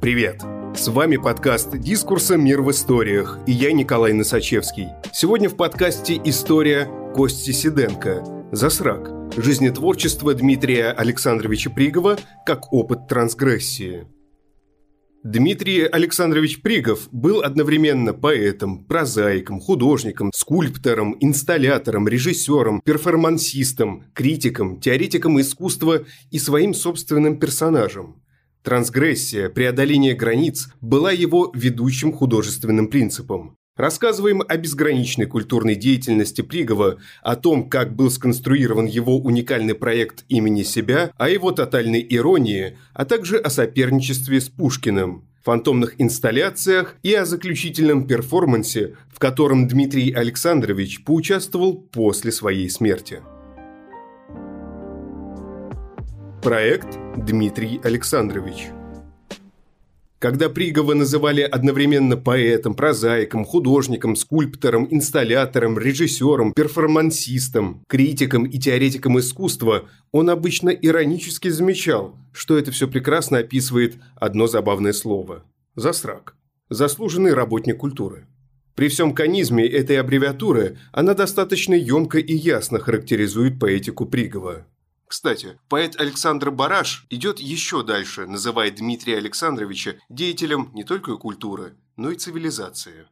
Привет! С вами подкаст «Дискурса. Мир в историях» и я Николай Носачевский. Сегодня в подкасте история Кости Сиденко «Засрак. Жизнетворчество Дмитрия Александровича Пригова как опыт трансгрессии». Дмитрий Александрович Пригов был одновременно поэтом, прозаиком, художником, скульптором, инсталлятором, режиссером, перформансистом, критиком, теоретиком искусства и своим собственным персонажем. Трансгрессия, преодоление границ была его ведущим художественным принципом. Рассказываем о безграничной культурной деятельности Пригова, о том, как был сконструирован его уникальный проект имени себя, о его тотальной иронии, а также о соперничестве с Пушкиным, фантомных инсталляциях и о заключительном перформансе, в котором Дмитрий Александрович поучаствовал после своей смерти. Проект Дмитрий Александрович – когда Пригова называли одновременно поэтом, прозаиком, художником, скульптором, инсталлятором, режиссером, перформансистом, критиком и теоретиком искусства, он обычно иронически замечал, что это все прекрасно описывает одно забавное слово – засрак. Заслуженный работник культуры. При всем конизме этой аббревиатуры она достаточно емко и ясно характеризует поэтику Пригова. Кстати, поэт Александр Бараш идет еще дальше, называя Дмитрия Александровича деятелем не только культуры, но и цивилизации.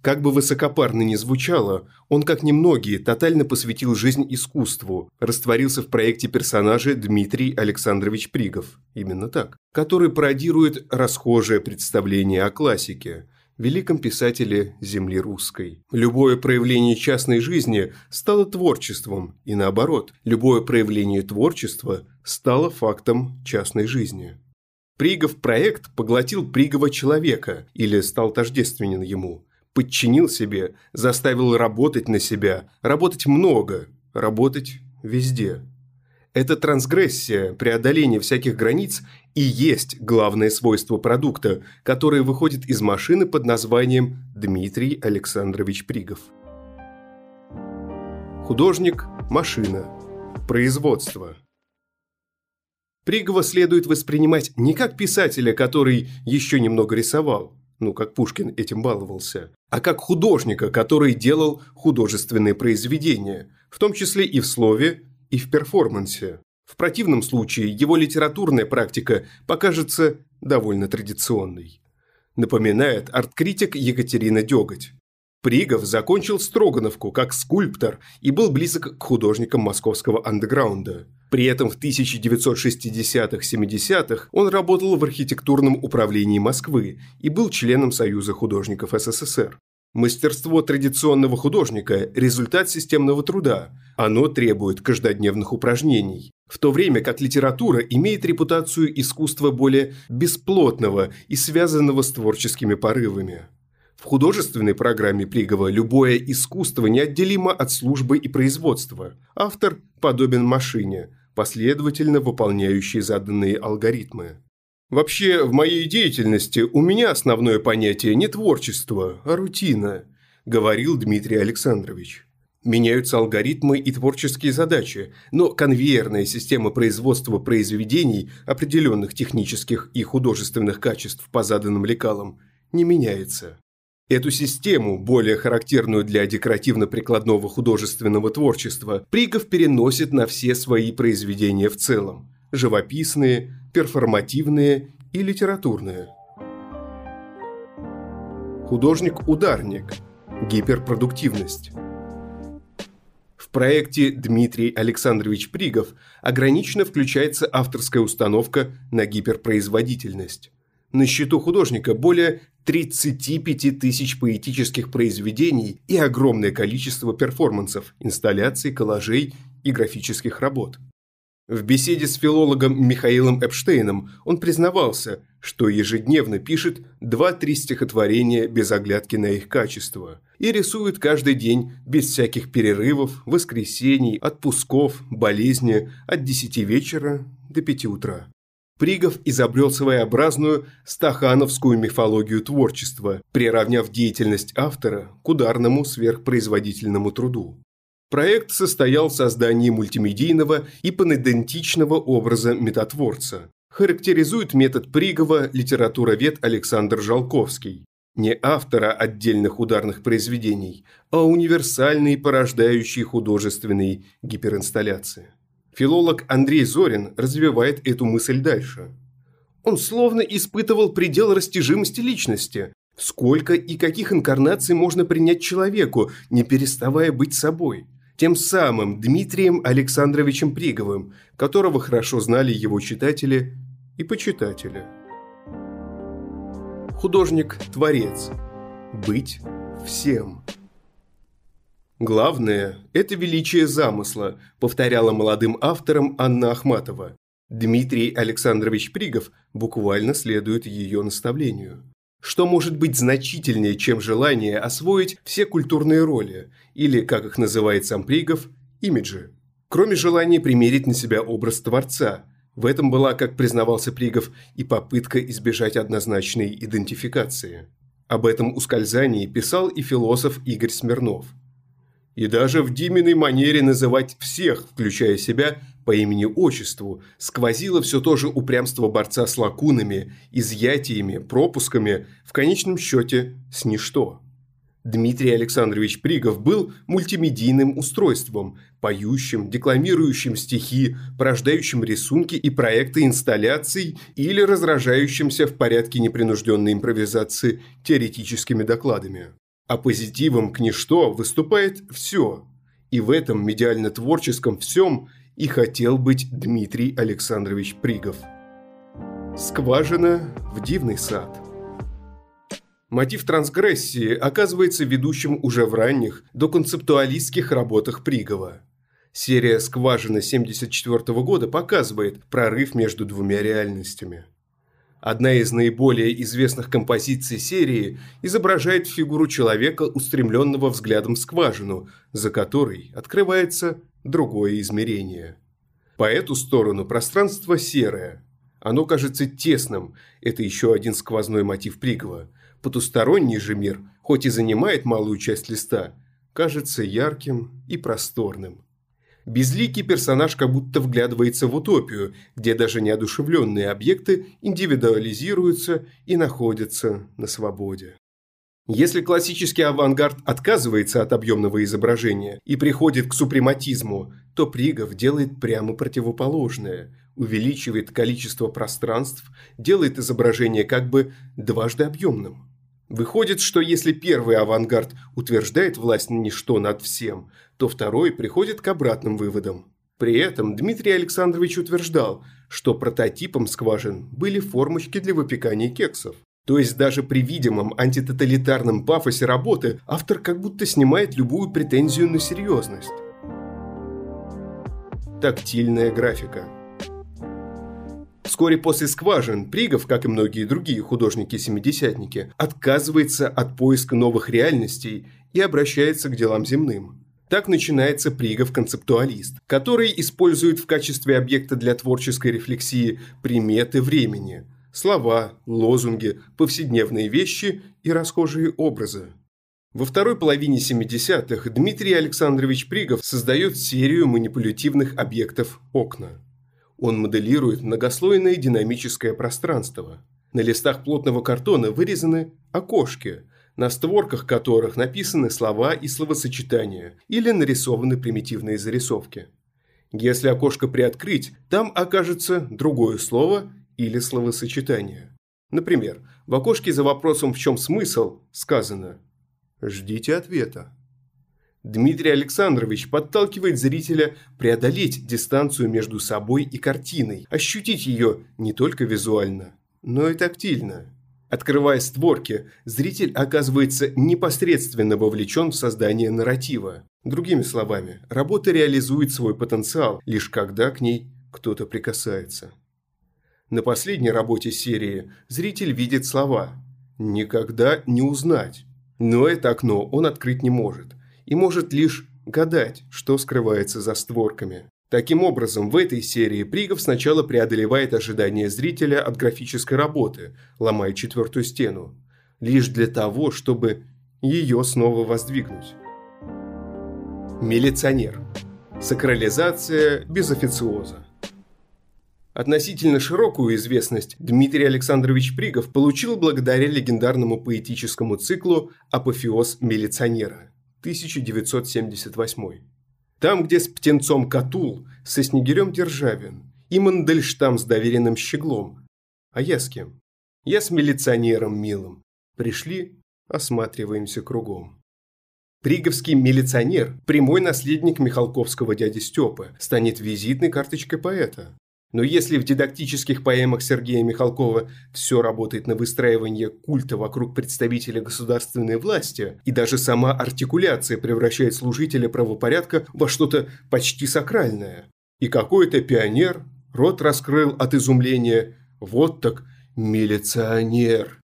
Как бы высокопарно ни звучало, он, как немногие, тотально посвятил жизнь искусству, растворился в проекте персонажа Дмитрий Александрович Пригов, именно так, который пародирует расхожее представление о классике, великом писателе земли русской. Любое проявление частной жизни стало творчеством, и наоборот, любое проявление творчества стало фактом частной жизни. Пригов проект поглотил Пригова человека или стал тождественен ему, подчинил себе, заставил работать на себя, работать много, работать везде – эта трансгрессия, преодоление всяких границ и есть главное свойство продукта, которое выходит из машины под названием Дмитрий Александрович Пригов. Художник – машина. Производство. Пригова следует воспринимать не как писателя, который еще немного рисовал, ну, как Пушкин этим баловался, а как художника, который делал художественные произведения, в том числе и в слове, и в перформансе. В противном случае его литературная практика покажется довольно традиционной. Напоминает арт-критик Екатерина Деготь. Пригов закончил Строгановку как скульптор и был близок к художникам московского андеграунда. При этом в 1960-70-х он работал в архитектурном управлении Москвы и был членом Союза художников СССР. Мастерство традиционного художника – результат системного труда. Оно требует каждодневных упражнений. В то время как литература имеет репутацию искусства более бесплотного и связанного с творческими порывами. В художественной программе Пригова любое искусство неотделимо от службы и производства. Автор подобен машине, последовательно выполняющей заданные алгоритмы. Вообще, в моей деятельности у меня основное понятие не творчество, а рутина, говорил Дмитрий Александрович. Меняются алгоритмы и творческие задачи, но конвейерная система производства произведений определенных технических и художественных качеств по заданным лекалам не меняется. Эту систему, более характерную для декоративно-прикладного художественного творчества, Пригов переносит на все свои произведения в целом – живописные, перформативные и литературные. Художник-ударник. Гиперпродуктивность. В проекте Дмитрий Александрович Пригов ограниченно включается авторская установка на гиперпроизводительность. На счету художника более 35 тысяч поэтических произведений и огромное количество перформансов, инсталляций, коллажей и графических работ. В беседе с филологом Михаилом Эпштейном он признавался, что ежедневно пишет 2-3 стихотворения без оглядки на их качество и рисует каждый день без всяких перерывов, воскресений, отпусков, болезни от 10 вечера до 5 утра. Пригов изобрел своеобразную стахановскую мифологию творчества, приравняв деятельность автора к ударному сверхпроизводительному труду. Проект состоял в создании мультимедийного и панидентичного образа метатворца. характеризует метод Пригова литературовед Александр Жалковский. Не автора отдельных ударных произведений, а универсальной порождающей художественной гиперинсталляции. Филолог Андрей Зорин развивает эту мысль дальше. Он словно испытывал предел растяжимости личности. Сколько и каких инкарнаций можно принять человеку, не переставая быть собой? Тем самым Дмитрием Александровичем Приговым, которого хорошо знали его читатели и почитатели. Художник-творец. Быть всем. Главное – это величие замысла, повторяла молодым авторам Анна Ахматова. Дмитрий Александрович Пригов буквально следует ее наставлению. Что может быть значительнее, чем желание освоить все культурные роли, или, как их называет сам Пригов, имиджи? Кроме желания примерить на себя образ Творца. В этом была, как признавался Пригов, и попытка избежать однозначной идентификации. Об этом ускользании писал и философ Игорь Смирнов – и даже в Диминой манере называть всех, включая себя, по имени-отчеству, сквозило все то же упрямство борца с лакунами, изъятиями, пропусками, в конечном счете с ничто. Дмитрий Александрович Пригов был мультимедийным устройством, поющим, декламирующим стихи, порождающим рисунки и проекты инсталляций или разражающимся в порядке непринужденной импровизации теоретическими докладами. А позитивом к ничто выступает все. И в этом медиально-творческом всем и хотел быть Дмитрий Александрович Пригов. Скважина в дивный сад. Мотив трансгрессии оказывается ведущим уже в ранних доконцептуалистских работах Пригова. Серия «Скважина» 1974 года показывает прорыв между двумя реальностями – Одна из наиболее известных композиций серии изображает фигуру человека, устремленного взглядом в скважину, за которой открывается другое измерение. По эту сторону пространство серое. Оно кажется тесным, это еще один сквозной мотив Пригова. Потусторонний же мир, хоть и занимает малую часть листа, кажется ярким и просторным. Безликий персонаж как будто вглядывается в утопию, где даже неодушевленные объекты индивидуализируются и находятся на свободе. Если классический авангард отказывается от объемного изображения и приходит к супрематизму, то Пригов делает прямо противоположное, увеличивает количество пространств, делает изображение как бы дважды объемным. Выходит, что если первый авангард утверждает власть ничто над всем, то второй приходит к обратным выводам. При этом Дмитрий Александрович утверждал, что прототипом скважин были формочки для выпекания кексов. То есть даже при видимом антитоталитарном пафосе работы автор как будто снимает любую претензию на серьезность. Тактильная графика – Вскоре после «Скважин» Пригов, как и многие другие художники-семидесятники, отказывается от поиска новых реальностей и обращается к делам земным. Так начинается Пригов-концептуалист, который использует в качестве объекта для творческой рефлексии приметы времени – слова, лозунги, повседневные вещи и расхожие образы. Во второй половине 70-х Дмитрий Александрович Пригов создает серию манипулятивных объектов «Окна». Он моделирует многослойное динамическое пространство. На листах плотного картона вырезаны окошки, на створках которых написаны слова и словосочетания или нарисованы примитивные зарисовки. Если окошко приоткрыть, там окажется другое слово или словосочетание. Например, в окошке за вопросом «в чем смысл» сказано «Ждите ответа». Дмитрий Александрович подталкивает зрителя преодолеть дистанцию между собой и картиной, ощутить ее не только визуально, но и тактильно. Открывая створки, зритель оказывается непосредственно вовлечен в создание нарратива. Другими словами, работа реализует свой потенциал, лишь когда к ней кто-то прикасается. На последней работе серии зритель видит слова «никогда не узнать», но это окно он открыть не может – и может лишь гадать, что скрывается за створками. Таким образом, в этой серии Пригов сначала преодолевает ожидания зрителя от графической работы, ломая четвертую стену, лишь для того, чтобы ее снова воздвигнуть. Милиционер. Сакрализация без официоза. Относительно широкую известность Дмитрий Александрович Пригов получил благодаря легендарному поэтическому циклу «Апофеоз милиционера» 1978. Там, где с птенцом Катул, со снегирем Державин и Мандельштам с доверенным щеглом. А я с кем? Я с милиционером милым. Пришли, осматриваемся кругом. Приговский милиционер, прямой наследник Михалковского дяди Степы, станет визитной карточкой поэта. Но если в дидактических поэмах Сергея Михалкова все работает на выстраивание культа вокруг представителя государственной власти, и даже сама артикуляция превращает служителя правопорядка во что-то почти сакральное, и какой-то пионер рот раскрыл от изумления «Вот так милиционер!»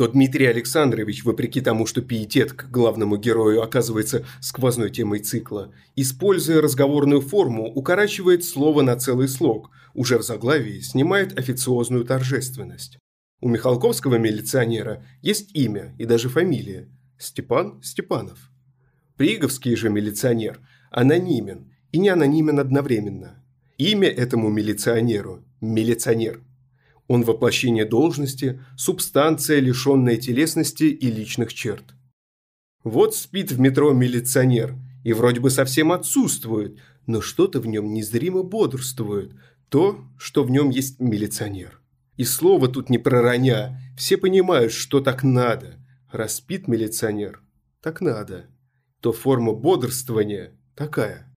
То Дмитрий Александрович, вопреки тому, что пиетет к главному герою оказывается сквозной темой цикла, используя разговорную форму, укорачивает слово на целый слог, уже в заглавии снимает официозную торжественность. У Михалковского милиционера есть имя и даже фамилия – Степан Степанов. Приговский же милиционер анонимен и не анонимен одновременно. Имя этому милиционеру – милиционер – он воплощение должности, субстанция, лишенная телесности и личных черт. Вот спит в метро милиционер, и вроде бы совсем отсутствует, но что-то в нем незримо бодрствует, то, что в нем есть милиционер. И слова тут не пророня, все понимают, что так надо. Распит милиционер, так надо. То форма бодрствования такая.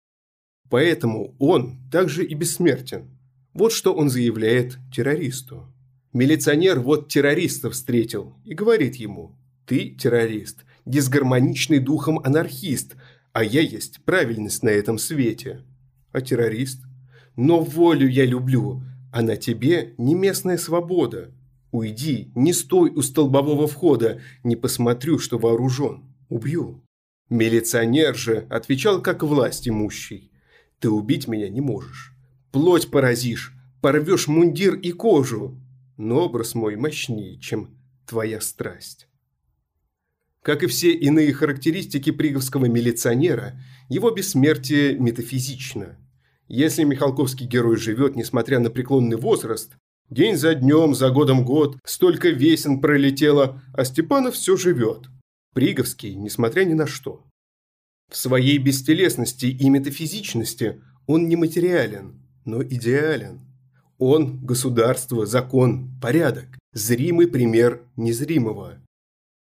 Поэтому он также и бессмертен. Вот что он заявляет террористу. Милиционер вот террориста встретил и говорит ему «Ты террорист, дисгармоничный духом анархист, а я есть правильность на этом свете». А террорист? «Но волю я люблю, а на тебе не местная свобода. Уйди, не стой у столбового входа, не посмотрю, что вооружен. Убью». Милиционер же отвечал как власть имущий. «Ты убить меня не можешь плоть поразишь, порвешь мундир и кожу, но образ мой мощнее, чем твоя страсть. Как и все иные характеристики приговского милиционера, его бессмертие метафизично. Если Михалковский герой живет, несмотря на преклонный возраст, день за днем, за годом год, столько весен пролетело, а Степанов все живет. Приговский, несмотря ни на что. В своей бестелесности и метафизичности он нематериален, но идеален. Он – государство, закон, порядок, зримый пример незримого.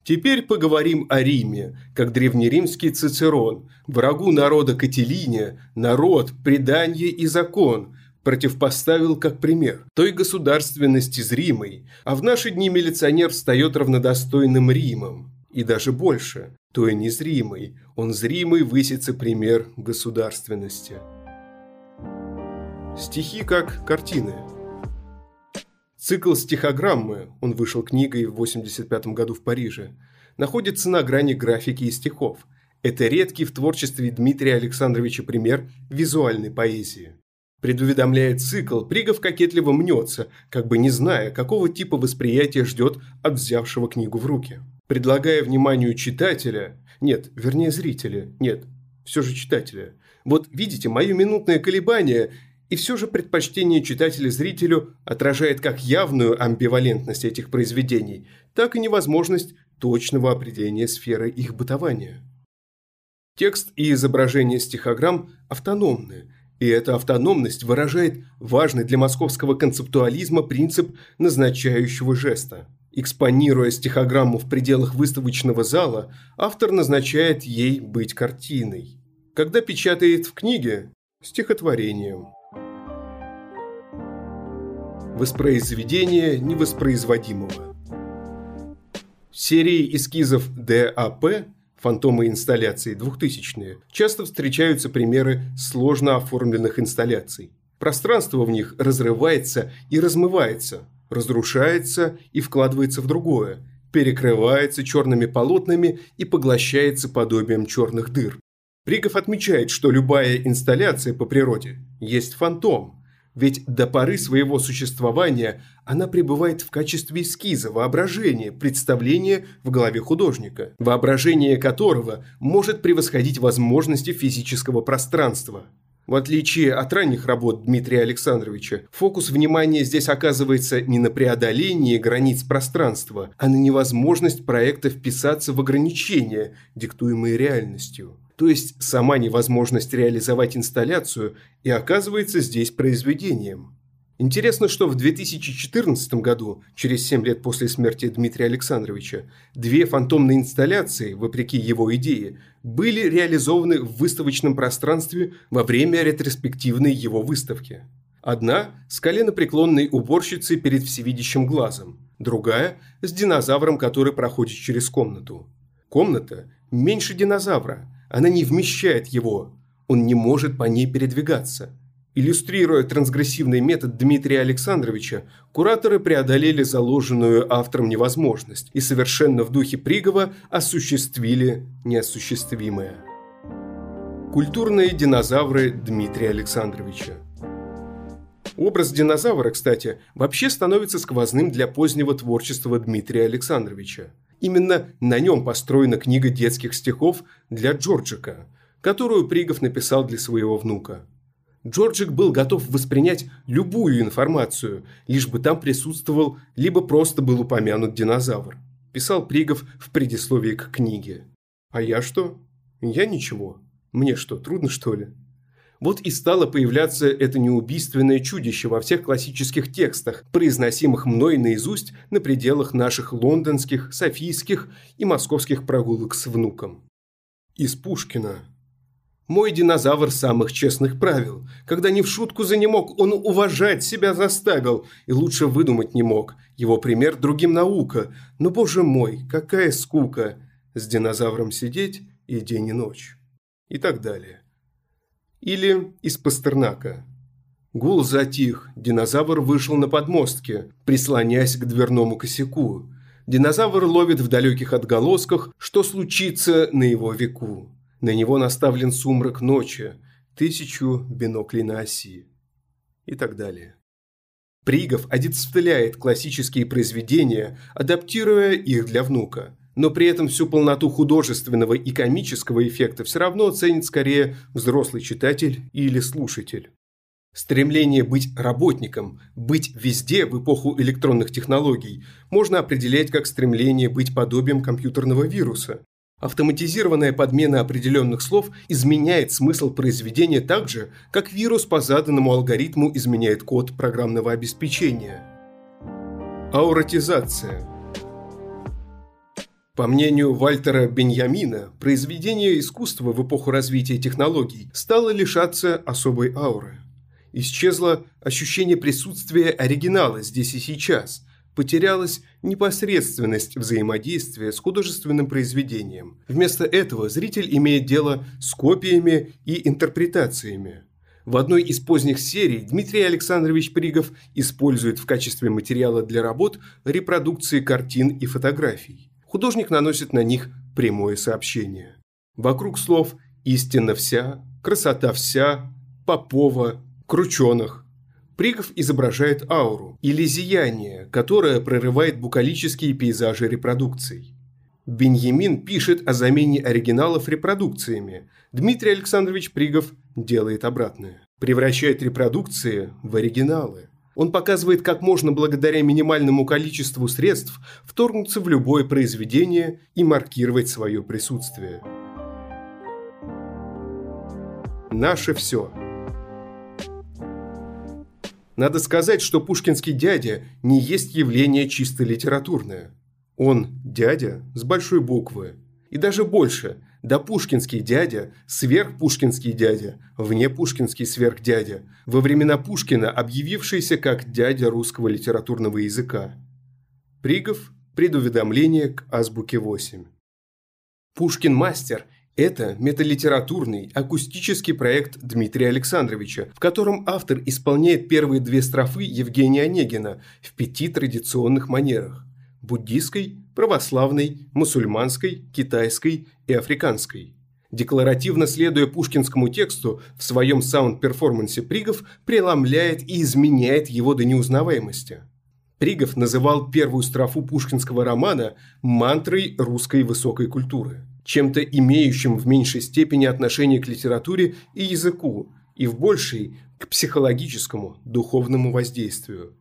Теперь поговорим о Риме, как древнеримский Цицерон, врагу народа Кателине, народ, предание и закон, противопоставил как пример той государственности зримой, а в наши дни милиционер встает равнодостойным Римом. И даже больше, той незримой, он зримый высится пример государственности. Стихи как картины. Цикл стихограммы, он вышел книгой в 85 году в Париже, находится на грани графики и стихов. Это редкий в творчестве Дмитрия Александровича пример визуальной поэзии. Предуведомляя цикл, Пригов кокетливо мнется, как бы не зная, какого типа восприятия ждет от взявшего книгу в руки. Предлагая вниманию читателя, нет, вернее зрителя, нет, все же читателя. Вот видите, мое минутное колебание и все же предпочтение читателя зрителю отражает как явную амбивалентность этих произведений, так и невозможность точного определения сферы их бытования. Текст и изображение стихограмм автономны, и эта автономность выражает важный для московского концептуализма принцип назначающего жеста. Экспонируя стихограмму в пределах выставочного зала, автор назначает ей быть картиной. Когда печатает в книге – стихотворением – Воспроизведение невоспроизводимого. В серии эскизов ДАП фантомы инсталляций 2000-е часто встречаются примеры сложно оформленных инсталляций. Пространство в них разрывается и размывается, разрушается и вкладывается в другое, перекрывается черными полотнами и поглощается подобием черных дыр. Пригов отмечает, что любая инсталляция по природе есть фантом – ведь до поры своего существования она пребывает в качестве эскиза, воображения, представления в голове художника, воображение которого может превосходить возможности физического пространства. В отличие от ранних работ Дмитрия Александровича, фокус внимания здесь оказывается не на преодолении границ пространства, а на невозможность проекта вписаться в ограничения, диктуемые реальностью. То есть сама невозможность реализовать инсталляцию и оказывается здесь произведением. Интересно, что в 2014 году, через 7 лет после смерти Дмитрия Александровича, две фантомные инсталляции, вопреки его идее, были реализованы в выставочном пространстве во время ретроспективной его выставки. Одна с коленопреклонной уборщицей перед всевидящим глазом, другая с динозавром, который проходит через комнату. Комната меньше динозавра, она не вмещает его, он не может по ней передвигаться – Иллюстрируя трансгрессивный метод Дмитрия Александровича, кураторы преодолели заложенную автором невозможность и совершенно в духе Пригова осуществили неосуществимое. Культурные динозавры Дмитрия Александровича Образ динозавра, кстати, вообще становится сквозным для позднего творчества Дмитрия Александровича. Именно на нем построена книга детских стихов для Джорджика, которую Пригов написал для своего внука – Джорджик был готов воспринять любую информацию, лишь бы там присутствовал, либо просто был упомянут динозавр. Писал Пригов в предисловии к книге. А я что? Я ничего. Мне что, трудно что ли? Вот и стало появляться это неубийственное чудище во всех классических текстах, произносимых мной наизусть на пределах наших лондонских, софийских и московских прогулок с внуком. Из Пушкина мой динозавр самых честных правил. Когда не в шутку за не мог, он уважать себя заставил и лучше выдумать не мог. Его пример другим наука. Но, боже мой, какая скука с динозавром сидеть и день и ночь. И так далее. Или из Пастернака. Гул затих, динозавр вышел на подмостке, прислонясь к дверному косяку. Динозавр ловит в далеких отголосках, что случится на его веку. На него наставлен сумрак ночи, тысячу биноклей на оси и так далее. Пригов одицепляет классические произведения, адаптируя их для внука, но при этом всю полноту художественного и комического эффекта все равно оценит скорее взрослый читатель или слушатель. Стремление быть работником, быть везде в эпоху электронных технологий можно определять как стремление быть подобием компьютерного вируса, Автоматизированная подмена определенных слов изменяет смысл произведения так же, как вирус по заданному алгоритму изменяет код программного обеспечения. Ауратизация По мнению Вальтера Беньямина, произведение искусства в эпоху развития технологий стало лишаться особой ауры. Исчезло ощущение присутствия оригинала здесь и сейчас – потерялась непосредственность взаимодействия с художественным произведением. Вместо этого зритель имеет дело с копиями и интерпретациями. В одной из поздних серий Дмитрий Александрович Пригов использует в качестве материала для работ репродукции картин и фотографий. Художник наносит на них прямое сообщение. Вокруг слов «истина вся», «красота вся», «попова», «крученых», Пригов изображает ауру или зияние, которое прорывает букалические пейзажи репродукций. Беньямин пишет о замене оригиналов репродукциями. Дмитрий Александрович Пригов делает обратное. Превращает репродукции в оригиналы. Он показывает, как можно благодаря минимальному количеству средств вторгнуться в любое произведение и маркировать свое присутствие. Наше все. Надо сказать, что пушкинский дядя не есть явление чисто литературное. Он дядя с большой буквы. И даже больше, да пушкинский дядя, сверхпушкинский дядя, внепушкинский сверхдядя, во времена Пушкина объявившийся как дядя русского литературного языка. Пригов – предуведомление к азбуке 8. Пушкин мастер – это металитературный, акустический проект Дмитрия Александровича, в котором автор исполняет первые две строфы Евгения Онегина в пяти традиционных манерах – буддийской, православной, мусульманской, китайской и африканской. Декларативно следуя пушкинскому тексту, в своем саунд-перформансе Пригов преломляет и изменяет его до неузнаваемости. Пригов называл первую строфу пушкинского романа мантрой русской высокой культуры – чем-то имеющим в меньшей степени отношение к литературе и языку, и в большей – к психологическому, духовному воздействию.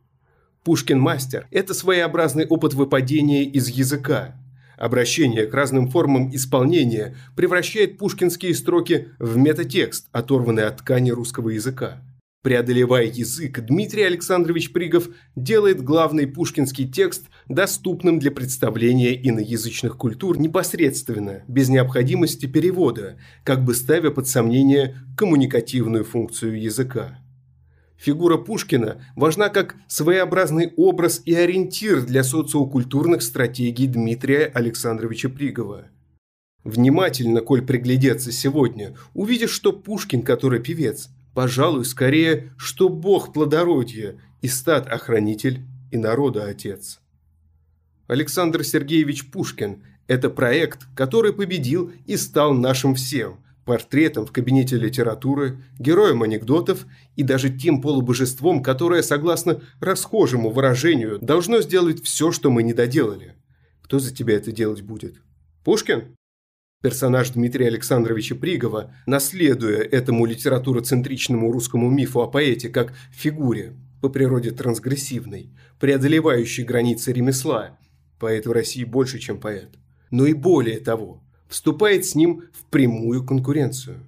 Пушкин-мастер – это своеобразный опыт выпадения из языка. Обращение к разным формам исполнения превращает пушкинские строки в метатекст, оторванный от ткани русского языка. Преодолевая язык, Дмитрий Александрович Пригов делает главный пушкинский текст доступным для представления иноязычных культур непосредственно, без необходимости перевода, как бы ставя под сомнение коммуникативную функцию языка. Фигура Пушкина важна как своеобразный образ и ориентир для социокультурных стратегий Дмитрия Александровича Пригова. Внимательно, коль приглядеться сегодня, увидишь, что Пушкин, который певец – Пожалуй, скорее, что Бог плодородия и стад охранитель и народа отец. Александр Сергеевич Пушкин – это проект, который победил и стал нашим всем – портретом в кабинете литературы, героем анекдотов и даже тем полубожеством, которое, согласно расхожему выражению, должно сделать все, что мы не доделали. Кто за тебя это делать будет? Пушкин? Персонаж Дмитрия Александровича Пригова, наследуя этому литературоцентричному русскому мифу о поэте как фигуре, по природе трансгрессивной, преодолевающей границы ремесла, поэт в России больше, чем поэт, но и более того, вступает с ним в прямую конкуренцию.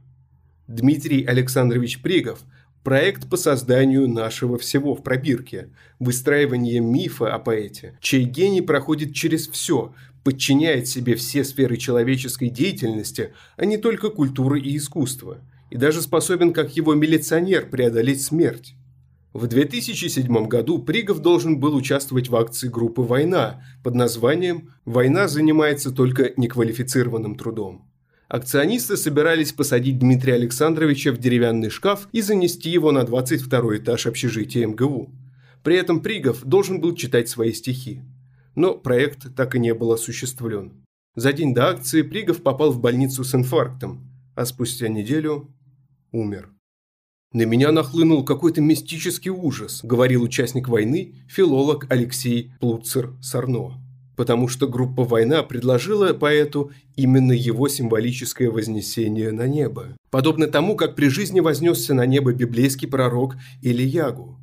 Дмитрий Александрович Пригов – проект по созданию нашего всего в пробирке, выстраивание мифа о поэте, чей гений проходит через все, подчиняет себе все сферы человеческой деятельности, а не только культуры и искусства, и даже способен, как его милиционер, преодолеть смерть. В 2007 году Пригов должен был участвовать в акции группы «Война» под названием «Война занимается только неквалифицированным трудом». Акционисты собирались посадить Дмитрия Александровича в деревянный шкаф и занести его на 22 этаж общежития МГУ. При этом Пригов должен был читать свои стихи но проект так и не был осуществлен. За день до акции Пригов попал в больницу с инфарктом, а спустя неделю умер. «На меня нахлынул какой-то мистический ужас», – говорил участник войны, филолог Алексей Плуцер-Сарно. Потому что группа «Война» предложила поэту именно его символическое вознесение на небо. Подобно тому, как при жизни вознесся на небо библейский пророк Ильягу.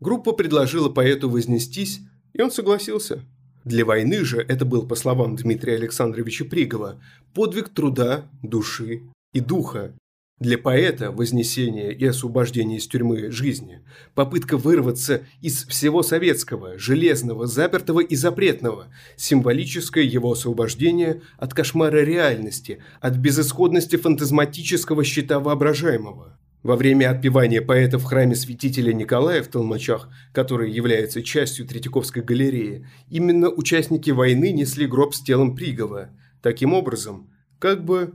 Группа предложила поэту вознестись, и он согласился. Для войны же это был, по словам Дмитрия Александровича Пригова, подвиг труда, души и духа. Для поэта вознесение и освобождение из тюрьмы жизни, попытка вырваться из всего советского, железного, запертого и запретного, символическое его освобождение от кошмара реальности, от безысходности фантазматического щита воображаемого. Во время отпевания поэта в храме святителя Николая в Толмачах, который является частью Третьяковской галереи, именно участники войны несли гроб с телом Пригова, таким образом, как бы